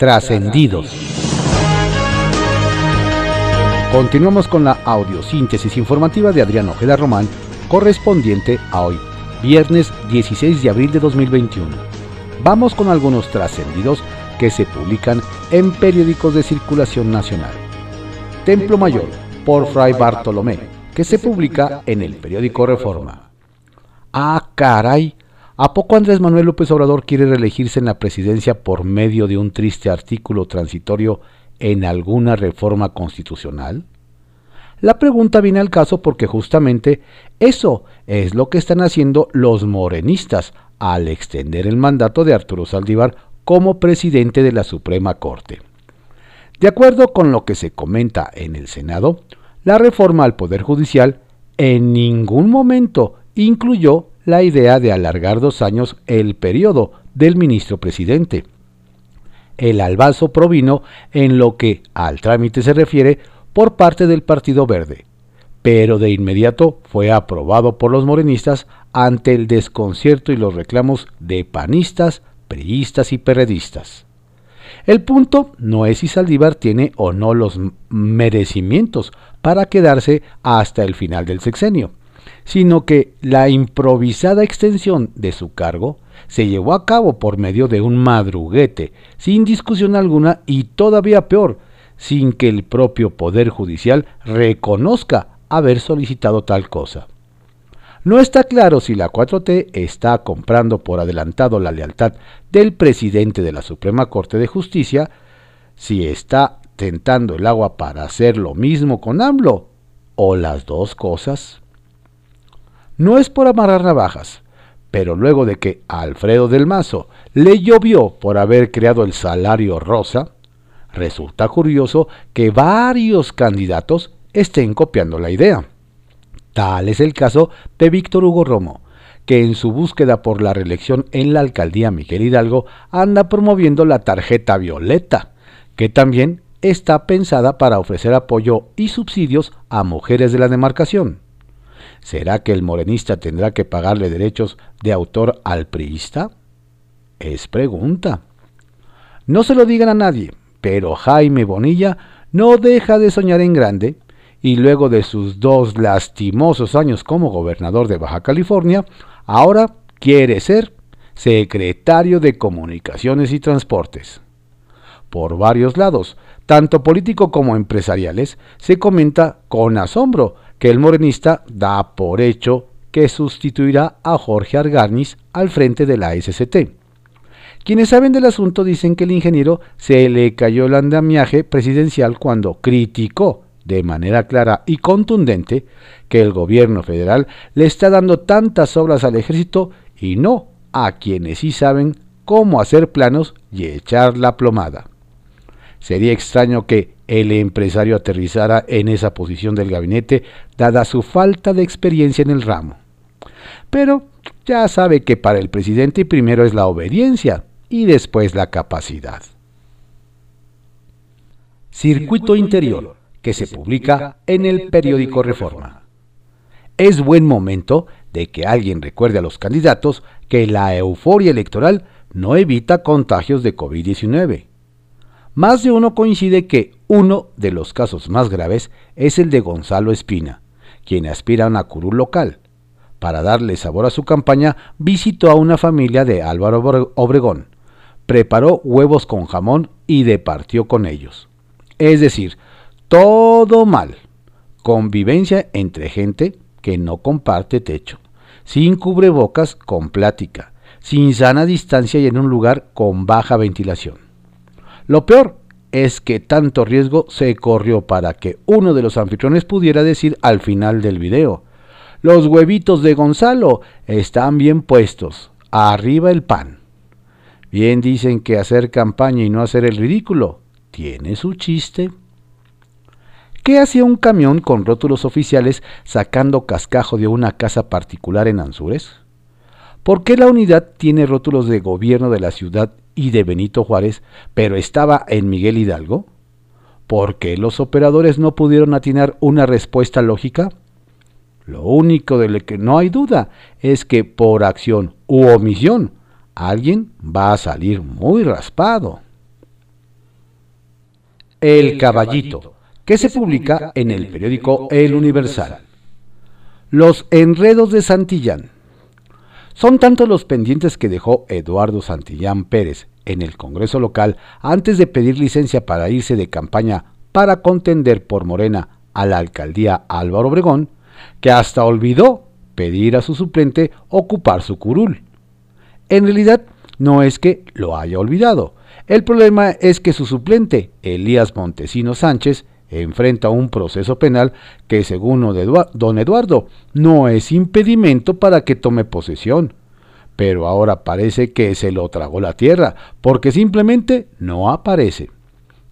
Trascendidos. Continuamos con la audiosíntesis informativa de Adrián Ojeda Román, correspondiente a hoy, viernes 16 de abril de 2021. Vamos con algunos trascendidos que se publican en periódicos de circulación nacional. Templo Mayor, por Fray Bartolomé, que se publica en el periódico Reforma. Ah, caray, ¿A poco Andrés Manuel López Obrador quiere reelegirse en la presidencia por medio de un triste artículo transitorio en alguna reforma constitucional? La pregunta viene al caso porque justamente eso es lo que están haciendo los morenistas al extender el mandato de Arturo Saldívar como presidente de la Suprema Corte. De acuerdo con lo que se comenta en el Senado, la reforma al Poder Judicial en ningún momento incluyó la idea de alargar dos años el periodo del ministro presidente. El albazo provino en lo que al trámite se refiere por parte del Partido Verde, pero de inmediato fue aprobado por los morenistas ante el desconcierto y los reclamos de panistas, priistas y perredistas. El punto no es si Saldívar tiene o no los merecimientos para quedarse hasta el final del sexenio sino que la improvisada extensión de su cargo se llevó a cabo por medio de un madruguete, sin discusión alguna y todavía peor, sin que el propio Poder Judicial reconozca haber solicitado tal cosa. No está claro si la 4T está comprando por adelantado la lealtad del presidente de la Suprema Corte de Justicia, si está tentando el agua para hacer lo mismo con AMLO, o las dos cosas. No es por amarrar navajas, pero luego de que Alfredo del Mazo le llovió por haber creado el salario rosa, resulta curioso que varios candidatos estén copiando la idea. Tal es el caso de Víctor Hugo Romo, que en su búsqueda por la reelección en la alcaldía Miguel Hidalgo anda promoviendo la tarjeta violeta, que también está pensada para ofrecer apoyo y subsidios a mujeres de la demarcación. ¿Será que el morenista tendrá que pagarle derechos de autor al priista? Es pregunta. No se lo digan a nadie, pero Jaime Bonilla no deja de soñar en grande y luego de sus dos lastimosos años como gobernador de Baja California, ahora quiere ser secretario de Comunicaciones y Transportes. Por varios lados, tanto político como empresariales, se comenta con asombro que el morenista da por hecho que sustituirá a Jorge Arganis al frente de la SCT. Quienes saben del asunto dicen que el ingeniero se le cayó el andamiaje presidencial cuando criticó de manera clara y contundente que el gobierno federal le está dando tantas obras al ejército y no a quienes sí saben cómo hacer planos y echar la plomada. Sería extraño que el empresario aterrizara en esa posición del gabinete, dada su falta de experiencia en el ramo. Pero ya sabe que para el presidente primero es la obediencia y después la capacidad. Circuito Interior, que se publica en el periódico Reforma. Es buen momento de que alguien recuerde a los candidatos que la euforia electoral no evita contagios de COVID-19 más de uno coincide que uno de los casos más graves es el de Gonzalo Espina, quien aspira a una curul local. Para darle sabor a su campaña, visitó a una familia de Álvaro Obregón, preparó huevos con jamón y departió con ellos. Es decir, todo mal. Convivencia entre gente que no comparte techo, sin cubrebocas con plática, sin sana distancia y en un lugar con baja ventilación. Lo peor es que tanto riesgo se corrió para que uno de los anfitriones pudiera decir al final del video, los huevitos de Gonzalo están bien puestos, arriba el pan. Bien dicen que hacer campaña y no hacer el ridículo tiene su chiste. ¿Qué hacía un camión con rótulos oficiales sacando cascajo de una casa particular en Anzures? ¿Por qué la unidad tiene rótulos de gobierno de la ciudad y de Benito Juárez, pero estaba en Miguel Hidalgo? ¿Por qué los operadores no pudieron atinar una respuesta lógica? Lo único de lo que no hay duda es que por acción u omisión alguien va a salir muy raspado. El Caballito, que se publica en el periódico El Universal. Los enredos de Santillán. Son tantos los pendientes que dejó Eduardo Santillán Pérez en el Congreso local antes de pedir licencia para irse de campaña para contender por Morena a la alcaldía Álvaro Obregón, que hasta olvidó pedir a su suplente ocupar su curul. En realidad, no es que lo haya olvidado. El problema es que su suplente, Elías Montesino Sánchez, enfrenta un proceso penal que, según don Eduardo, no es impedimento para que tome posesión. Pero ahora parece que se lo tragó la tierra, porque simplemente no aparece.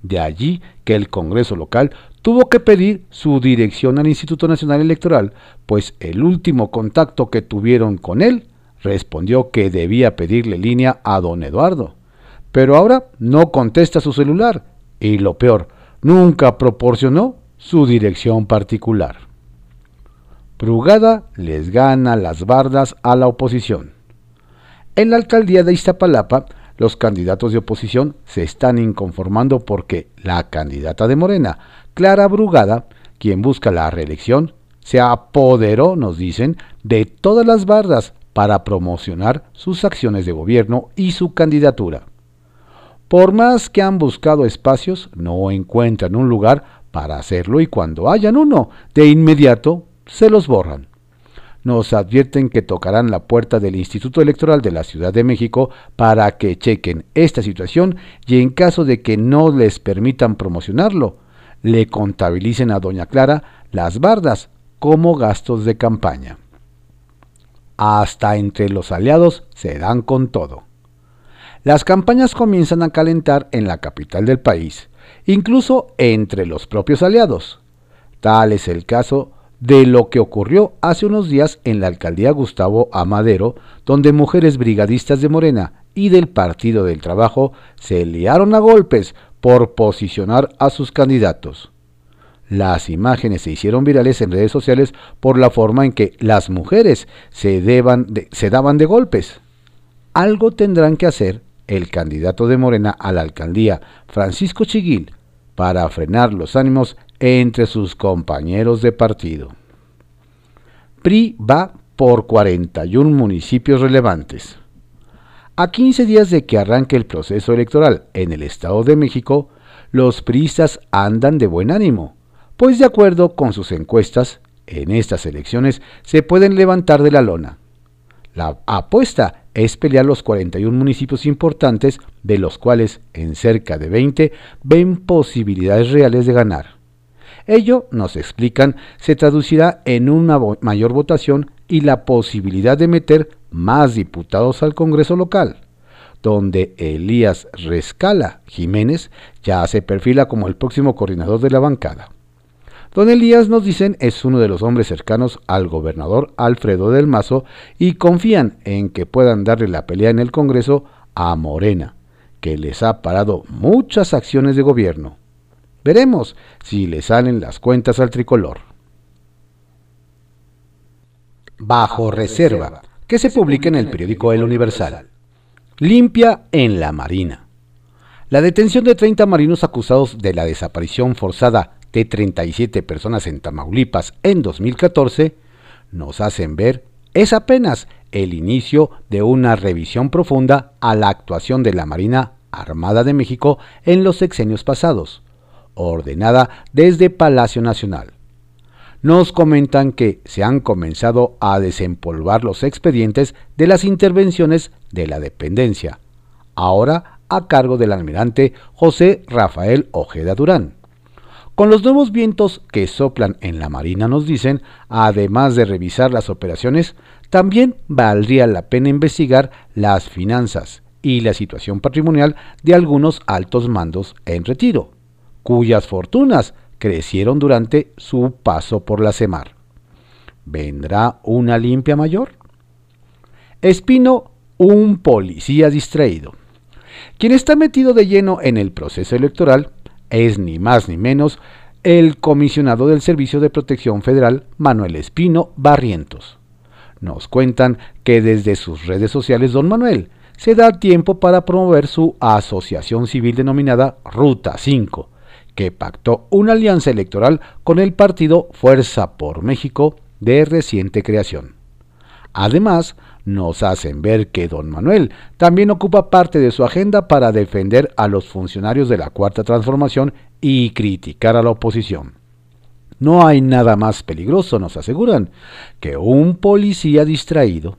De allí que el Congreso local tuvo que pedir su dirección al Instituto Nacional Electoral, pues el último contacto que tuvieron con él respondió que debía pedirle línea a don Eduardo. Pero ahora no contesta su celular y lo peor, nunca proporcionó su dirección particular. Brugada les gana las bardas a la oposición. En la alcaldía de Iztapalapa, los candidatos de oposición se están inconformando porque la candidata de Morena, Clara Brugada, quien busca la reelección, se apoderó, nos dicen, de todas las bardas para promocionar sus acciones de gobierno y su candidatura. Por más que han buscado espacios, no encuentran un lugar para hacerlo y cuando hayan uno, de inmediato se los borran. Nos advierten que tocarán la puerta del Instituto Electoral de la Ciudad de México para que chequen esta situación y en caso de que no les permitan promocionarlo, le contabilicen a Doña Clara las bardas como gastos de campaña hasta entre los aliados se dan con todo. Las campañas comienzan a calentar en la capital del país, incluso entre los propios aliados. Tal es el caso de lo que ocurrió hace unos días en la alcaldía Gustavo Amadero, donde mujeres brigadistas de Morena y del Partido del Trabajo se liaron a golpes por posicionar a sus candidatos. Las imágenes se hicieron virales en redes sociales por la forma en que las mujeres se, se daban de golpes. Algo tendrán que hacer el candidato de Morena a la alcaldía, Francisco Chiguil, para frenar los ánimos entre sus compañeros de partido. PRI va por 41 municipios relevantes. A 15 días de que arranque el proceso electoral en el Estado de México, los priistas andan de buen ánimo pues de acuerdo con sus encuestas, en estas elecciones se pueden levantar de la lona. La apuesta es pelear los 41 municipios importantes, de los cuales en cerca de 20 ven posibilidades reales de ganar. Ello, nos explican, se traducirá en una mayor votación y la posibilidad de meter más diputados al Congreso local, donde Elías Rescala Jiménez ya se perfila como el próximo coordinador de la bancada. Don Elías, nos dicen, es uno de los hombres cercanos al gobernador Alfredo del Mazo y confían en que puedan darle la pelea en el Congreso a Morena, que les ha parado muchas acciones de gobierno. Veremos si le salen las cuentas al tricolor. Bajo reserva, que se publica en el periódico El Universal. Limpia en la Marina. La detención de 30 marinos acusados de la desaparición forzada de 37 personas en Tamaulipas en 2014 nos hacen ver es apenas el inicio de una revisión profunda a la actuación de la Marina Armada de México en los sexenios pasados, ordenada desde Palacio Nacional. Nos comentan que se han comenzado a desempolvar los expedientes de las intervenciones de la dependencia, ahora a cargo del almirante José Rafael Ojeda Durán. Con los nuevos vientos que soplan en la Marina, nos dicen, además de revisar las operaciones, también valdría la pena investigar las finanzas y la situación patrimonial de algunos altos mandos en retiro, cuyas fortunas crecieron durante su paso por la CEMAR. ¿Vendrá una limpia mayor? Espino, un policía distraído. Quien está metido de lleno en el proceso electoral es ni más ni menos el comisionado del Servicio de Protección Federal, Manuel Espino Barrientos. Nos cuentan que desde sus redes sociales don Manuel se da tiempo para promover su asociación civil denominada Ruta 5, que pactó una alianza electoral con el partido Fuerza por México de reciente creación. Además, nos hacen ver que don Manuel también ocupa parte de su agenda para defender a los funcionarios de la Cuarta Transformación y criticar a la oposición. No hay nada más peligroso, nos aseguran, que un policía distraído.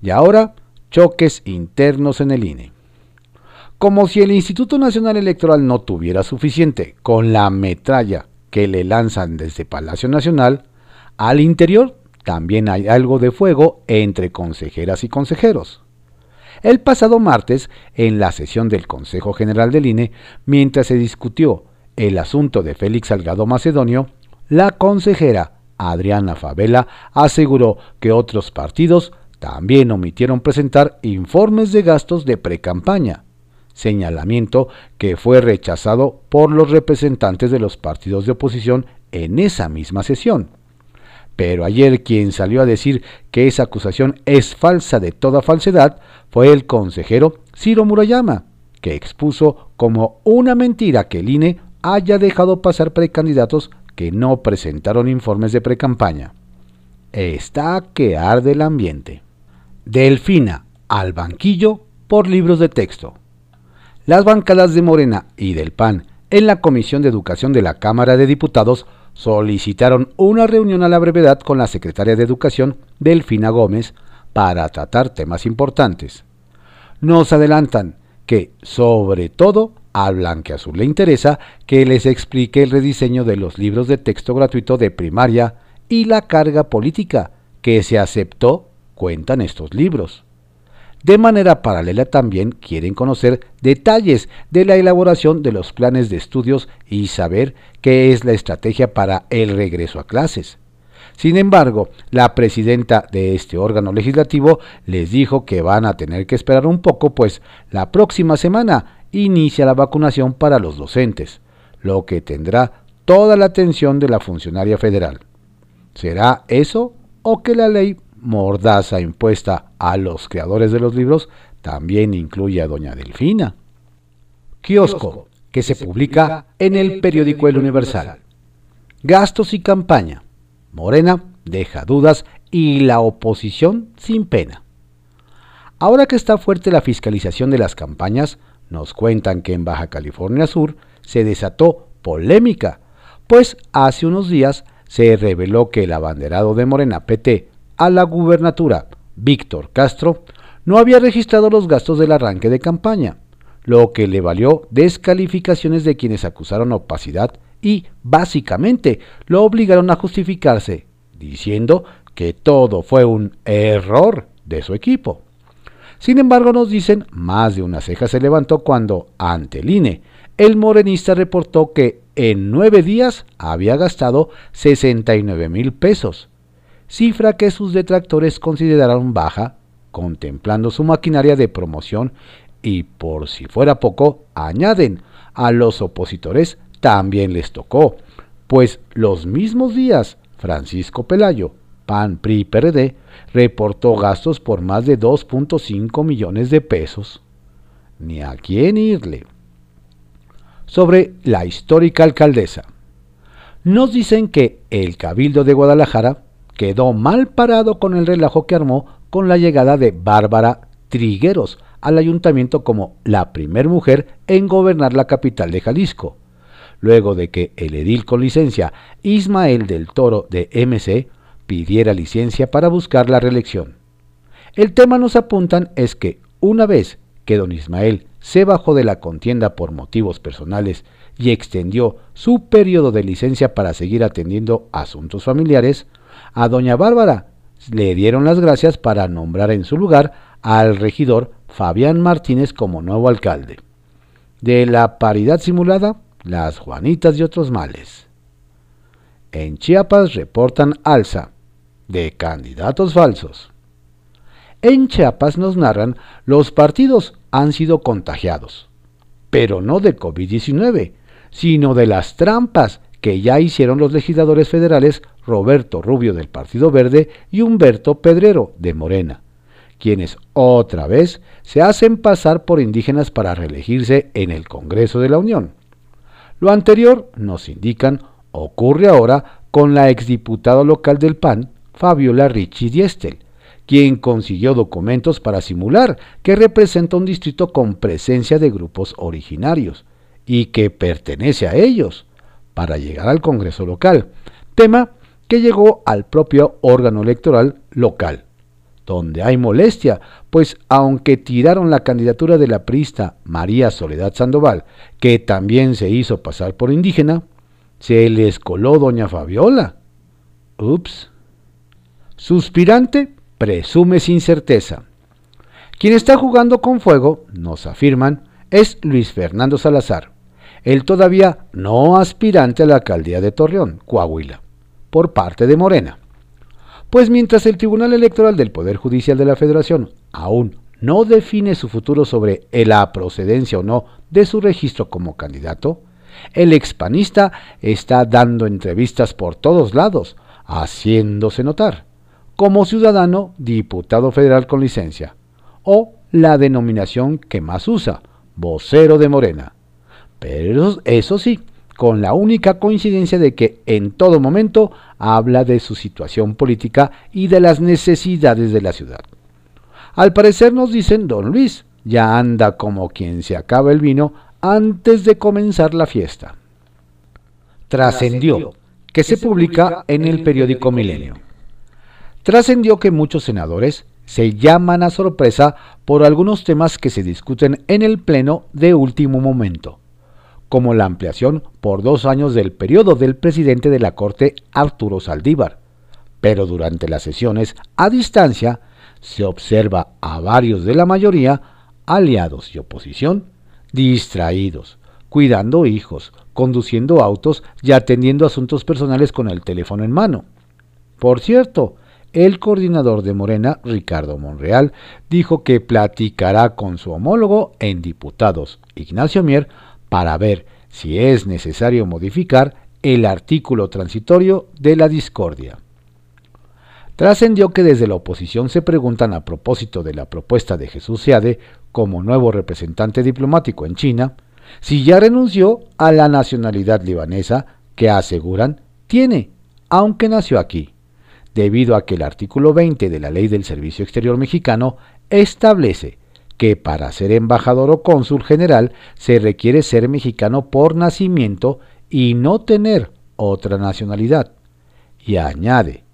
Y ahora, choques internos en el INE. Como si el Instituto Nacional Electoral no tuviera suficiente con la metralla que le lanzan desde Palacio Nacional, al interior también hay algo de fuego entre consejeras y consejeros. El pasado martes, en la sesión del Consejo General del INE, mientras se discutió el asunto de Félix Salgado Macedonio, la consejera Adriana Favela aseguró que otros partidos también omitieron presentar informes de gastos de precampaña, señalamiento que fue rechazado por los representantes de los partidos de oposición en esa misma sesión. Pero ayer quien salió a decir que esa acusación es falsa de toda falsedad fue el consejero Ciro Murayama, que expuso como una mentira que el INE haya dejado pasar precandidatos que no presentaron informes de precampaña. Está que arde el ambiente. Delfina al banquillo por libros de texto. Las bancadas de Morena y del PAN en la Comisión de Educación de la Cámara de Diputados solicitaron una reunión a la brevedad con la secretaria de Educación, Delfina Gómez, para tratar temas importantes. Nos adelantan que, sobre todo, a Blanqueazul le interesa que les explique el rediseño de los libros de texto gratuito de primaria y la carga política que se aceptó, cuentan estos libros. De manera paralela también quieren conocer detalles de la elaboración de los planes de estudios y saber qué es la estrategia para el regreso a clases. Sin embargo, la presidenta de este órgano legislativo les dijo que van a tener que esperar un poco, pues la próxima semana inicia la vacunación para los docentes, lo que tendrá toda la atención de la funcionaria federal. ¿Será eso o que la ley mordaza impuesta a los creadores de los libros también incluye a doña Delfina? Kiosco, que se publica en el periódico El Universal. Gastos y campaña. Morena deja dudas y la oposición sin pena. Ahora que está fuerte la fiscalización de las campañas, nos cuentan que en Baja California Sur se desató polémica, pues hace unos días se reveló que el abanderado de Morena PT a la gubernatura, Víctor Castro, no había registrado los gastos del arranque de campaña, lo que le valió descalificaciones de quienes acusaron opacidad y, básicamente, lo obligaron a justificarse, diciendo que todo fue un error de su equipo. Sin embargo, nos dicen, más de una ceja se levantó cuando, ante el INE, el morenista reportó que en nueve días había gastado 69 mil pesos, cifra que sus detractores consideraron baja, contemplando su maquinaria de promoción y, por si fuera poco, añaden, a los opositores también les tocó, pues los mismos días Francisco Pelayo, PAN, PRI, PRD, reportó gastos por más de 2.5 millones de pesos. Ni a quién irle. Sobre la histórica alcaldesa. Nos dicen que el Cabildo de Guadalajara quedó mal parado con el relajo que armó con la llegada de Bárbara Trigueros al ayuntamiento como la primer mujer en gobernar la capital de Jalisco, luego de que el edil con licencia Ismael del Toro de MC pidiera licencia para buscar la reelección. El tema nos apuntan es que una vez que don Ismael se bajó de la contienda por motivos personales y extendió su periodo de licencia para seguir atendiendo asuntos familiares, a doña Bárbara le dieron las gracias para nombrar en su lugar al regidor Fabián Martínez como nuevo alcalde. De la paridad simulada, las Juanitas y otros males. En Chiapas reportan alza de candidatos falsos. En Chiapas nos narran los partidos han sido contagiados, pero no de COVID-19, sino de las trampas que ya hicieron los legisladores federales Roberto Rubio del Partido Verde y Humberto Pedrero de Morena, quienes otra vez se hacen pasar por indígenas para reelegirse en el Congreso de la Unión. Lo anterior, nos indican, ocurre ahora con la exdiputada local del PAN, Fabiola Ricci Diestel, quien consiguió documentos para simular que representa un distrito con presencia de grupos originarios y que pertenece a ellos para llegar al Congreso local, tema que llegó al propio órgano electoral local, donde hay molestia, pues aunque tiraron la candidatura de la prista María Soledad Sandoval, que también se hizo pasar por indígena, se les coló doña Fabiola. Ups. Suspirante presume sin certeza. Quien está jugando con fuego, nos afirman, es Luis Fernando Salazar, el todavía no aspirante a la alcaldía de Torreón, Coahuila, por parte de Morena. Pues mientras el Tribunal Electoral del Poder Judicial de la Federación aún no define su futuro sobre la procedencia o no de su registro como candidato, el expanista está dando entrevistas por todos lados, haciéndose notar como ciudadano diputado federal con licencia, o la denominación que más usa, vocero de Morena. Pero eso sí, con la única coincidencia de que en todo momento habla de su situación política y de las necesidades de la ciudad. Al parecer nos dicen, don Luis, ya anda como quien se acaba el vino antes de comenzar la fiesta. Trascendió, que se publica en el periódico Milenio trascendió que muchos senadores se llaman a sorpresa por algunos temas que se discuten en el Pleno de último momento, como la ampliación por dos años del periodo del presidente de la Corte Arturo Saldívar. Pero durante las sesiones a distancia se observa a varios de la mayoría, aliados y oposición, distraídos, cuidando hijos, conduciendo autos y atendiendo asuntos personales con el teléfono en mano. Por cierto, el coordinador de Morena, Ricardo Monreal, dijo que platicará con su homólogo en diputados, Ignacio Mier, para ver si es necesario modificar el artículo transitorio de la discordia. Trascendió que desde la oposición se preguntan a propósito de la propuesta de Jesús Seade como nuevo representante diplomático en China, si ya renunció a la nacionalidad libanesa que aseguran tiene, aunque nació aquí debido a que el artículo 20 de la Ley del Servicio Exterior Mexicano establece que para ser embajador o cónsul general se requiere ser mexicano por nacimiento y no tener otra nacionalidad. Y añade,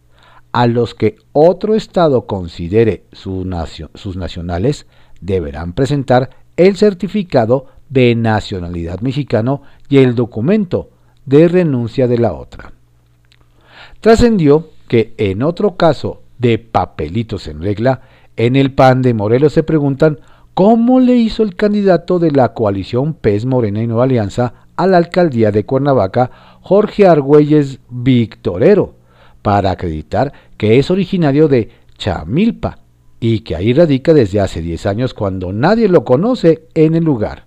a los que otro Estado considere sus nacionales deberán presentar el certificado de nacionalidad mexicano y el documento de renuncia de la otra. Trascendió que en otro caso de papelitos en regla, en el PAN de Morelos se preguntan cómo le hizo el candidato de la coalición PES Morena y Nueva Alianza a la alcaldía de Cuernavaca, Jorge Argüelles Victorero, para acreditar que es originario de Chamilpa y que ahí radica desde hace 10 años cuando nadie lo conoce en el lugar,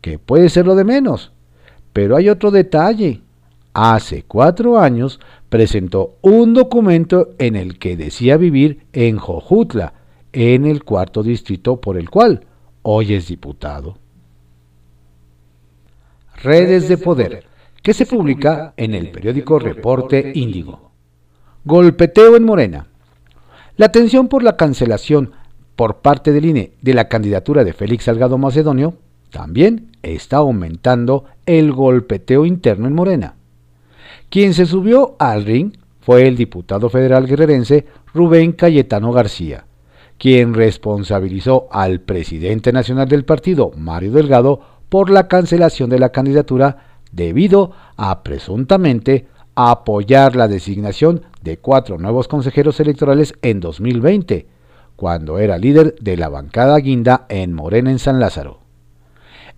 que puede ser lo de menos. Pero hay otro detalle. Hace cuatro años presentó un documento en el que decía vivir en Jojutla, en el cuarto distrito por el cual hoy es diputado. Redes de Poder, que se publica en el periódico Reporte Índigo. Golpeteo en Morena. La tensión por la cancelación por parte del INE de la candidatura de Félix Salgado Macedonio también está aumentando el golpeteo interno en Morena. Quien se subió al ring fue el diputado federal guerrerense Rubén Cayetano García, quien responsabilizó al presidente nacional del partido, Mario Delgado, por la cancelación de la candidatura debido a presuntamente apoyar la designación de cuatro nuevos consejeros electorales en 2020, cuando era líder de la bancada guinda en Morena en San Lázaro.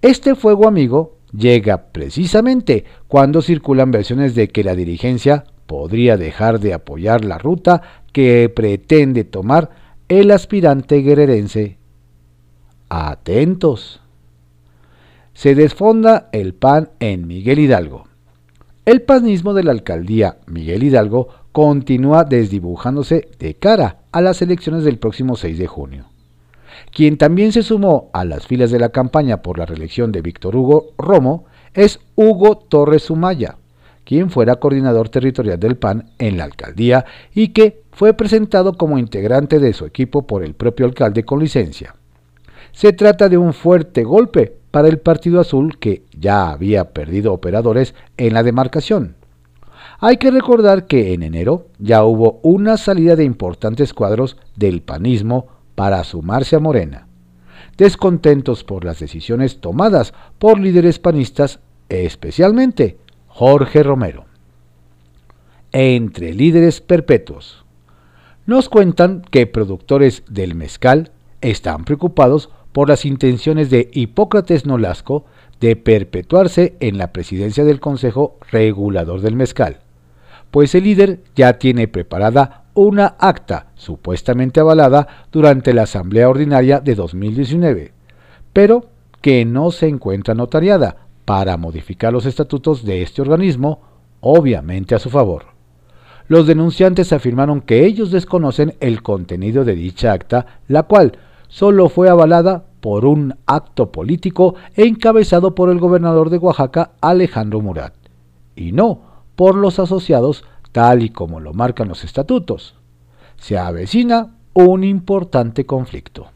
Este fuego amigo llega precisamente cuando circulan versiones de que la dirigencia podría dejar de apoyar la ruta que pretende tomar el aspirante guerrerense. Atentos. Se desfonda el PAN en Miguel Hidalgo. El panismo de la alcaldía Miguel Hidalgo continúa desdibujándose de cara a las elecciones del próximo 6 de junio. Quien también se sumó a las filas de la campaña por la reelección de Víctor Hugo Romo es Hugo Torres Sumaya, quien fuera coordinador territorial del PAN en la alcaldía y que fue presentado como integrante de su equipo por el propio alcalde con licencia. Se trata de un fuerte golpe para el Partido Azul que ya había perdido operadores en la demarcación. Hay que recordar que en enero ya hubo una salida de importantes cuadros del panismo para sumarse a Morena, descontentos por las decisiones tomadas por líderes panistas, especialmente Jorge Romero. Entre líderes perpetuos. Nos cuentan que productores del mezcal están preocupados por las intenciones de Hipócrates Nolasco de perpetuarse en la presidencia del Consejo Regulador del Mezcal, pues el líder ya tiene preparada una acta supuestamente avalada durante la Asamblea Ordinaria de 2019, pero que no se encuentra notariada para modificar los estatutos de este organismo, obviamente a su favor. Los denunciantes afirmaron que ellos desconocen el contenido de dicha acta, la cual solo fue avalada por un acto político encabezado por el gobernador de Oaxaca, Alejandro Murat, y no por los asociados tal y como lo marcan los estatutos. Se avecina un importante conflicto.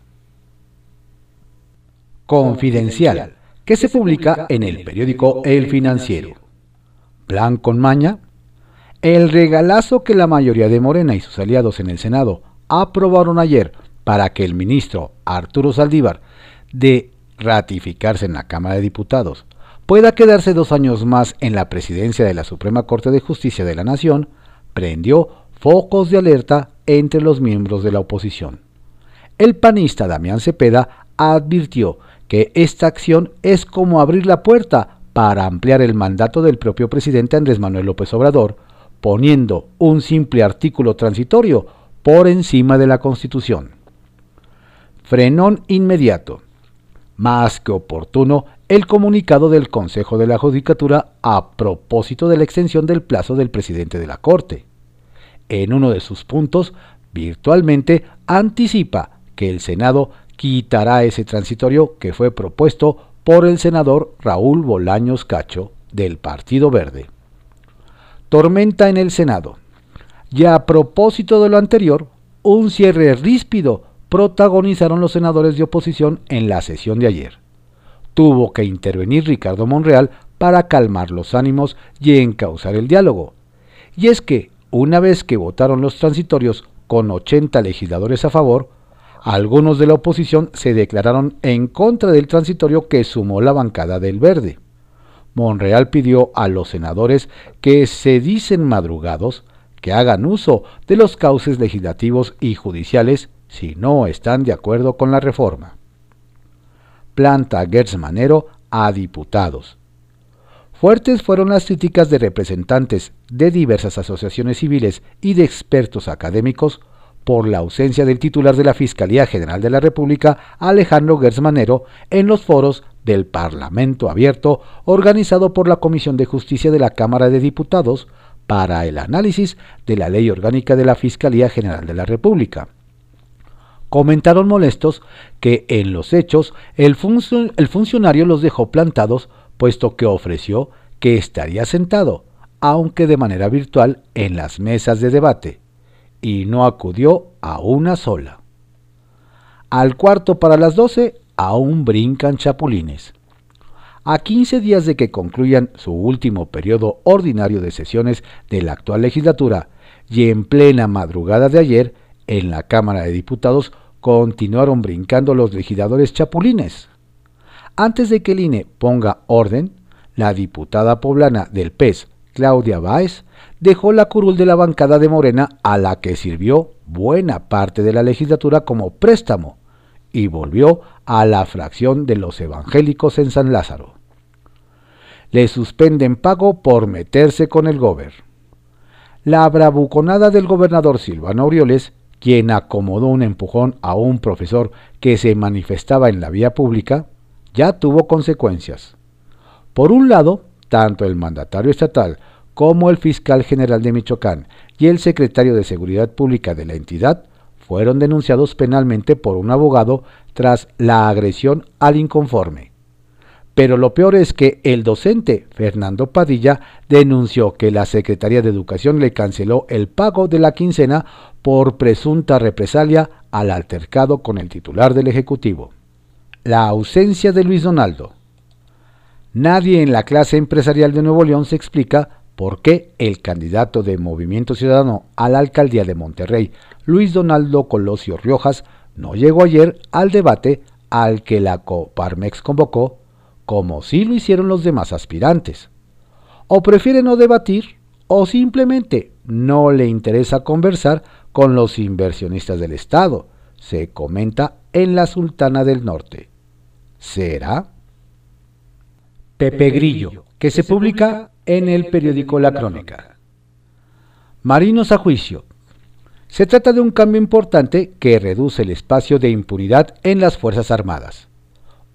Confidencial que se publica en el periódico El Financiero. Plan con maña. El regalazo que la mayoría de Morena y sus aliados en el Senado aprobaron ayer para que el ministro Arturo Saldívar, de ratificarse en la Cámara de Diputados, pueda quedarse dos años más en la presidencia de la Suprema Corte de Justicia de la Nación, prendió focos de alerta entre los miembros de la oposición. El panista Damián Cepeda advirtió que esta acción es como abrir la puerta para ampliar el mandato del propio presidente Andrés Manuel López Obrador, poniendo un simple artículo transitorio por encima de la Constitución. Frenón inmediato. Más que oportuno el comunicado del Consejo de la Judicatura a propósito de la extensión del plazo del presidente de la Corte. En uno de sus puntos, virtualmente anticipa que el Senado quitará ese transitorio que fue propuesto por el senador Raúl Bolaños Cacho del Partido Verde. Tormenta en el Senado. Y a propósito de lo anterior, un cierre ríspido protagonizaron los senadores de oposición en la sesión de ayer. Tuvo que intervenir Ricardo Monreal para calmar los ánimos y encauzar el diálogo. Y es que, una vez que votaron los transitorios con 80 legisladores a favor, algunos de la oposición se declararon en contra del transitorio que sumó la bancada del Verde. Monreal pidió a los senadores que se dicen madrugados que hagan uso de los cauces legislativos y judiciales si no están de acuerdo con la reforma. Planta Gertz Manero a diputados. Fuertes fueron las críticas de representantes de diversas asociaciones civiles y de expertos académicos por la ausencia del titular de la Fiscalía General de la República, Alejandro Gersmanero, en los foros del Parlamento Abierto organizado por la Comisión de Justicia de la Cámara de Diputados para el análisis de la Ley Orgánica de la Fiscalía General de la República. Comentaron molestos que en los hechos el, funcionario los dejó plantados puesto que ofreció que estaría sentado, aunque de manera virtual, en las mesas de debate y no acudió a una sola. Al cuarto para las doce aún brincan chapulines. A 15 días de que concluyan su último periodo ordinario de sesiones de la actual legislatura y en plena madrugada de ayer, en la Cámara de Diputados continuaron brincando los legisladores chapulines. Antes de que el INE ponga orden, la diputada poblana del PES, Claudia Báez, dejó la curul de la bancada de Morena a la que sirvió buena parte de la legislatura como préstamo y volvió a la fracción de los evangélicos en San Lázaro. Le suspenden pago por meterse con el gober. La bravuconada del gobernador Silvano Aureoles, quien acomodó un empujón a un profesor que se manifestaba en la vía pública, ya tuvo consecuencias. Por un lado, tanto el mandatario estatal como el fiscal general de Michoacán y el secretario de Seguridad Pública de la entidad fueron denunciados penalmente por un abogado tras la agresión al inconforme. Pero lo peor es que el docente Fernando Padilla denunció que la Secretaría de Educación le canceló el pago de la quincena por presunta represalia al altercado con el titular del Ejecutivo. La ausencia de Luis Donaldo. Nadie en la clase empresarial de Nuevo León se explica por qué el candidato de Movimiento Ciudadano a la alcaldía de Monterrey, Luis Donaldo Colosio Riojas, no llegó ayer al debate al que la Coparmex convocó, como sí lo hicieron los demás aspirantes. O prefiere no debatir, o simplemente no le interesa conversar con los inversionistas del Estado, se comenta en la Sultana del Norte. ¿Será? Pepe Grillo, que se publica en el periódico La Crónica. Marinos a juicio. Se trata de un cambio importante que reduce el espacio de impunidad en las Fuerzas Armadas.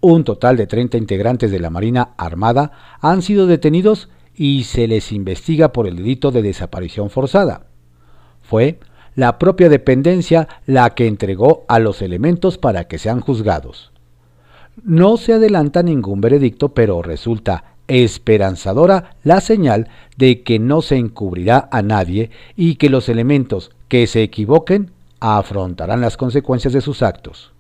Un total de 30 integrantes de la Marina Armada han sido detenidos y se les investiga por el delito de desaparición forzada. Fue la propia dependencia la que entregó a los elementos para que sean juzgados. No se adelanta ningún veredicto, pero resulta esperanzadora la señal de que no se encubrirá a nadie y que los elementos que se equivoquen afrontarán las consecuencias de sus actos.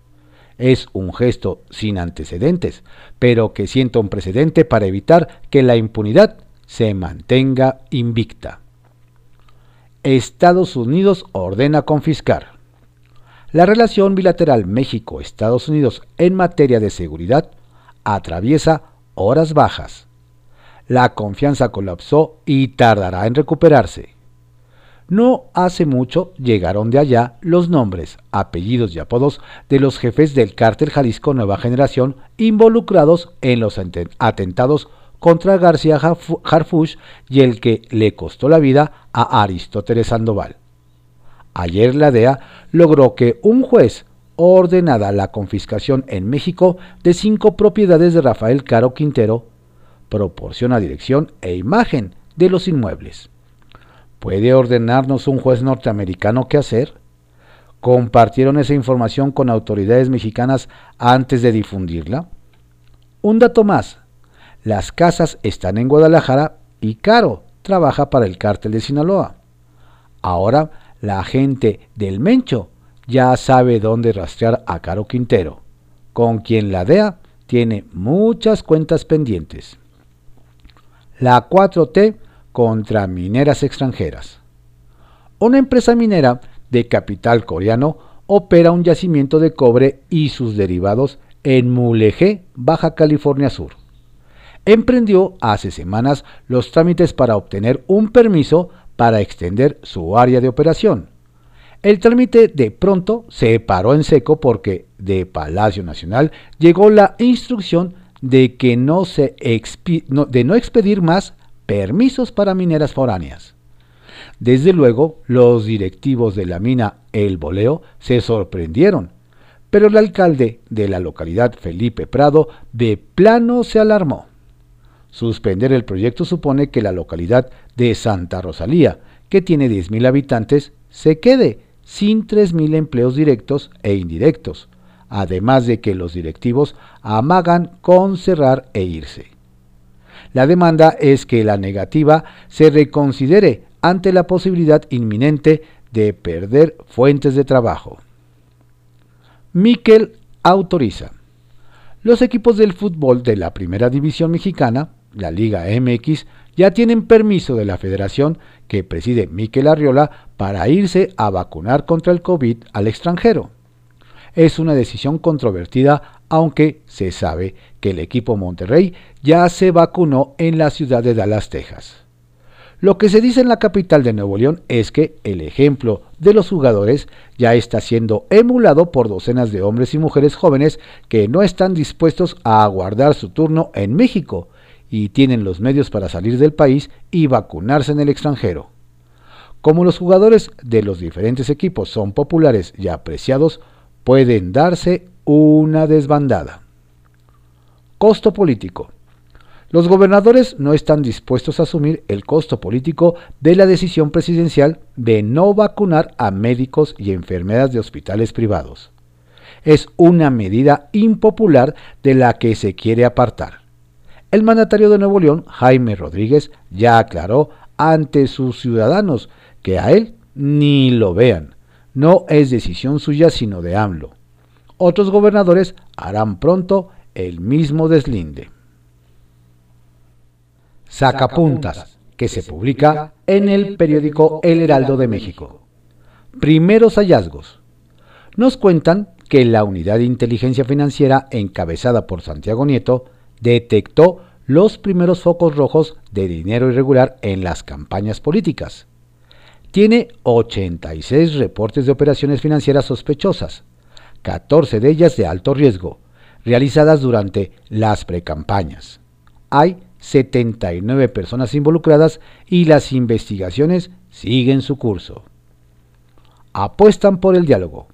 Es un gesto sin antecedentes, pero que sienta un precedente para evitar que la impunidad se mantenga invicta. Estados Unidos ordena confiscar. La relación bilateral México-Estados Unidos en materia de seguridad atraviesa horas bajas. La confianza colapsó y tardará en recuperarse. No hace mucho llegaron de allá los nombres, apellidos y apodos de los jefes del cártel Jalisco Nueva Generación involucrados en los atentados contra García Harfuch y el que le costó la vida a Aristóteles Sandoval. Ayer la DEA logró que un juez ordenara la confiscación en México de cinco propiedades de Rafael Caro Quintero, proporciona dirección e imagen de los inmuebles. ¿Puede ordenarnos un juez norteamericano qué hacer? ¿Compartieron esa información con autoridades mexicanas antes de difundirla? Un dato más, las casas están en Guadalajara y Caro trabaja para el cártel de Sinaloa. Ahora la gente del Mencho ya sabe dónde rastrear a Caro Quintero, con quien la DEA tiene muchas cuentas pendientes. La 4T contra mineras extranjeras. Una empresa minera de capital coreano opera un yacimiento de cobre y sus derivados en Mulegé, Baja California Sur emprendió hace semanas los trámites para obtener un permiso para extender su área de operación. El trámite de pronto se paró en seco porque de Palacio Nacional llegó la instrucción de que no se de no expedir más permisos para mineras foráneas. Desde luego, los directivos de la mina El Boleo se sorprendieron, pero el alcalde de la localidad, Felipe Prado, de plano se alarmó. Suspender el proyecto supone que la localidad de Santa Rosalía, que tiene 10.000 habitantes, se quede sin 3.000 empleos directos e indirectos, además de que los directivos amagan con cerrar e irse. La demanda es que la negativa se reconsidere ante la posibilidad inminente de perder fuentes de trabajo. Miquel autoriza. Los equipos del fútbol de la Primera División Mexicana la Liga MX, ya tienen permiso de la federación que preside Miquel Arriola para irse a vacunar contra el COVID al extranjero. Es una decisión controvertida, aunque se sabe que el equipo Monterrey ya se vacunó en la ciudad de Dallas, Texas. Lo que se dice en la capital de Nuevo León es que el ejemplo de los jugadores ya está siendo emulado por docenas de hombres y mujeres jóvenes que no están dispuestos a aguardar su turno en México, y tienen los medios para salir del país y vacunarse en el extranjero. Como los jugadores de los diferentes equipos son populares y apreciados, pueden darse una desbandada. Costo político. Los gobernadores no están dispuestos a asumir el costo político de la decisión presidencial de no vacunar a médicos y enfermeras de hospitales privados. Es una medida impopular de la que se quiere apartar. El mandatario de Nuevo León, Jaime Rodríguez, ya aclaró ante sus ciudadanos que a él ni lo vean. No es decisión suya sino de AMLO. Otros gobernadores harán pronto el mismo deslinde. Sacapuntas, que se publica en el periódico El Heraldo de México. Primeros hallazgos. Nos cuentan que la unidad de inteligencia financiera encabezada por Santiago Nieto detectó los primeros focos rojos de dinero irregular en las campañas políticas. Tiene 86 reportes de operaciones financieras sospechosas, 14 de ellas de alto riesgo, realizadas durante las precampañas. Hay 79 personas involucradas y las investigaciones siguen su curso. Apuestan por el diálogo.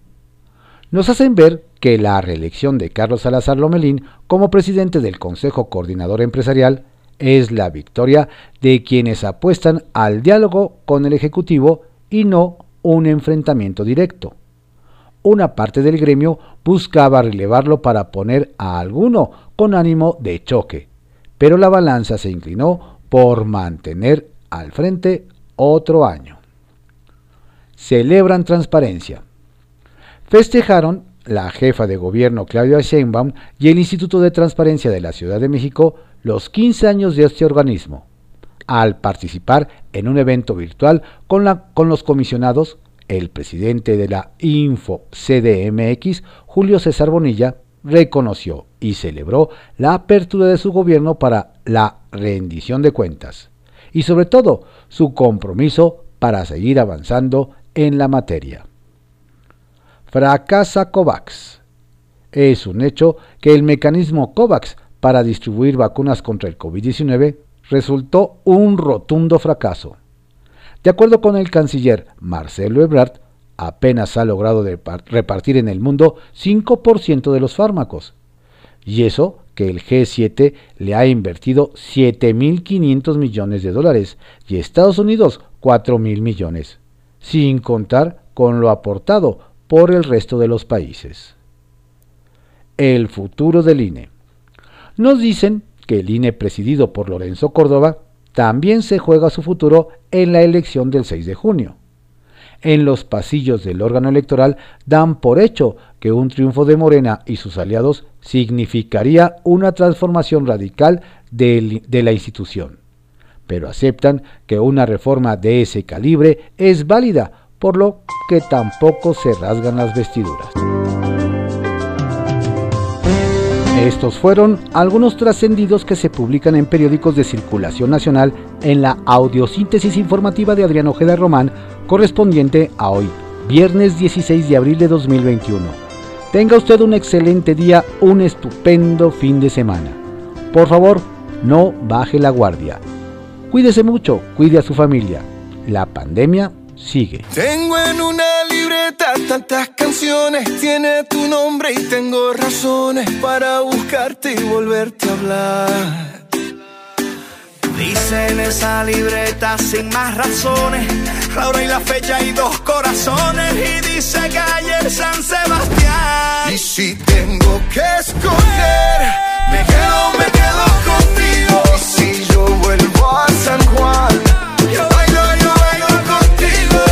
Nos hacen ver que la reelección de Carlos Salazar Lomelín como presidente del Consejo Coordinador Empresarial es la victoria de quienes apuestan al diálogo con el Ejecutivo y no un enfrentamiento directo. Una parte del gremio buscaba relevarlo para poner a alguno con ánimo de choque, pero la balanza se inclinó por mantener al frente otro año. Celebran transparencia. Festejaron la jefa de gobierno Claudia Sheinbaum y el Instituto de Transparencia de la Ciudad de México los 15 años de este organismo, al participar en un evento virtual con, con los comisionados, el presidente de la Info CDMX, Julio César Bonilla, reconoció y celebró la apertura de su gobierno para la rendición de cuentas y sobre todo su compromiso para seguir avanzando en la materia. Fracasa COVAX. Es un hecho que el mecanismo COVAX para distribuir vacunas contra el COVID-19 resultó un rotundo fracaso. De acuerdo con el canciller Marcelo Ebrard, apenas ha logrado repartir en el mundo 5% de los fármacos. Y eso que el G7 le ha invertido 7.500 millones de dólares y Estados Unidos 4.000 millones, sin contar con lo aportado por el resto de los países. El futuro del INE. Nos dicen que el INE presidido por Lorenzo Córdoba también se juega su futuro en la elección del 6 de junio. En los pasillos del órgano electoral dan por hecho que un triunfo de Morena y sus aliados significaría una transformación radical de, de la institución, pero aceptan que una reforma de ese calibre es válida por lo que tampoco se rasgan las vestiduras. Estos fueron algunos trascendidos que se publican en periódicos de circulación nacional en la audiosíntesis informativa de Adrián Ojeda Román, correspondiente a hoy, viernes 16 de abril de 2021. Tenga usted un excelente día, un estupendo fin de semana. Por favor, no baje la guardia. Cuídese mucho, cuide a su familia. La pandemia sigue. Tengo en una libreta tantas canciones, tiene tu nombre y tengo razones para buscarte y volverte a hablar. Dice en esa libreta sin más razones, la hora y la fecha y dos corazones y dice calle San Sebastián. Y si tengo que escoger, me quedo, me quedo contigo. Y si yo vuelvo a San Juan Contigo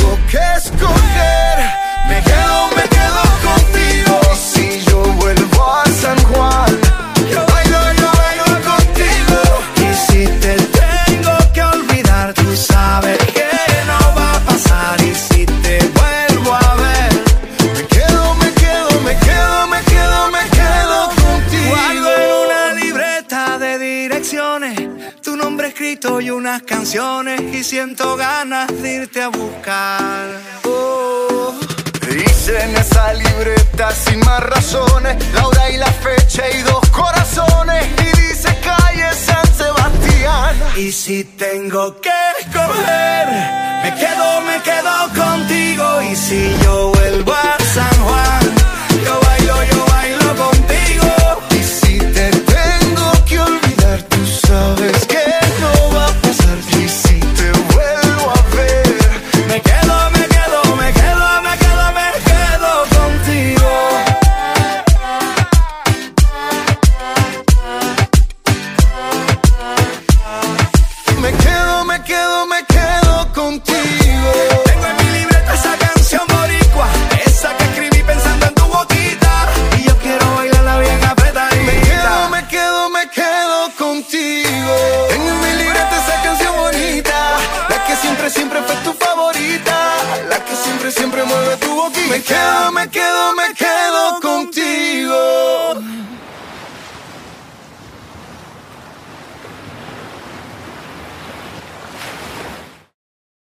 que escoger, Y si tengo que escoger, me quedo, me quedo contigo. Y si yo vuelvo a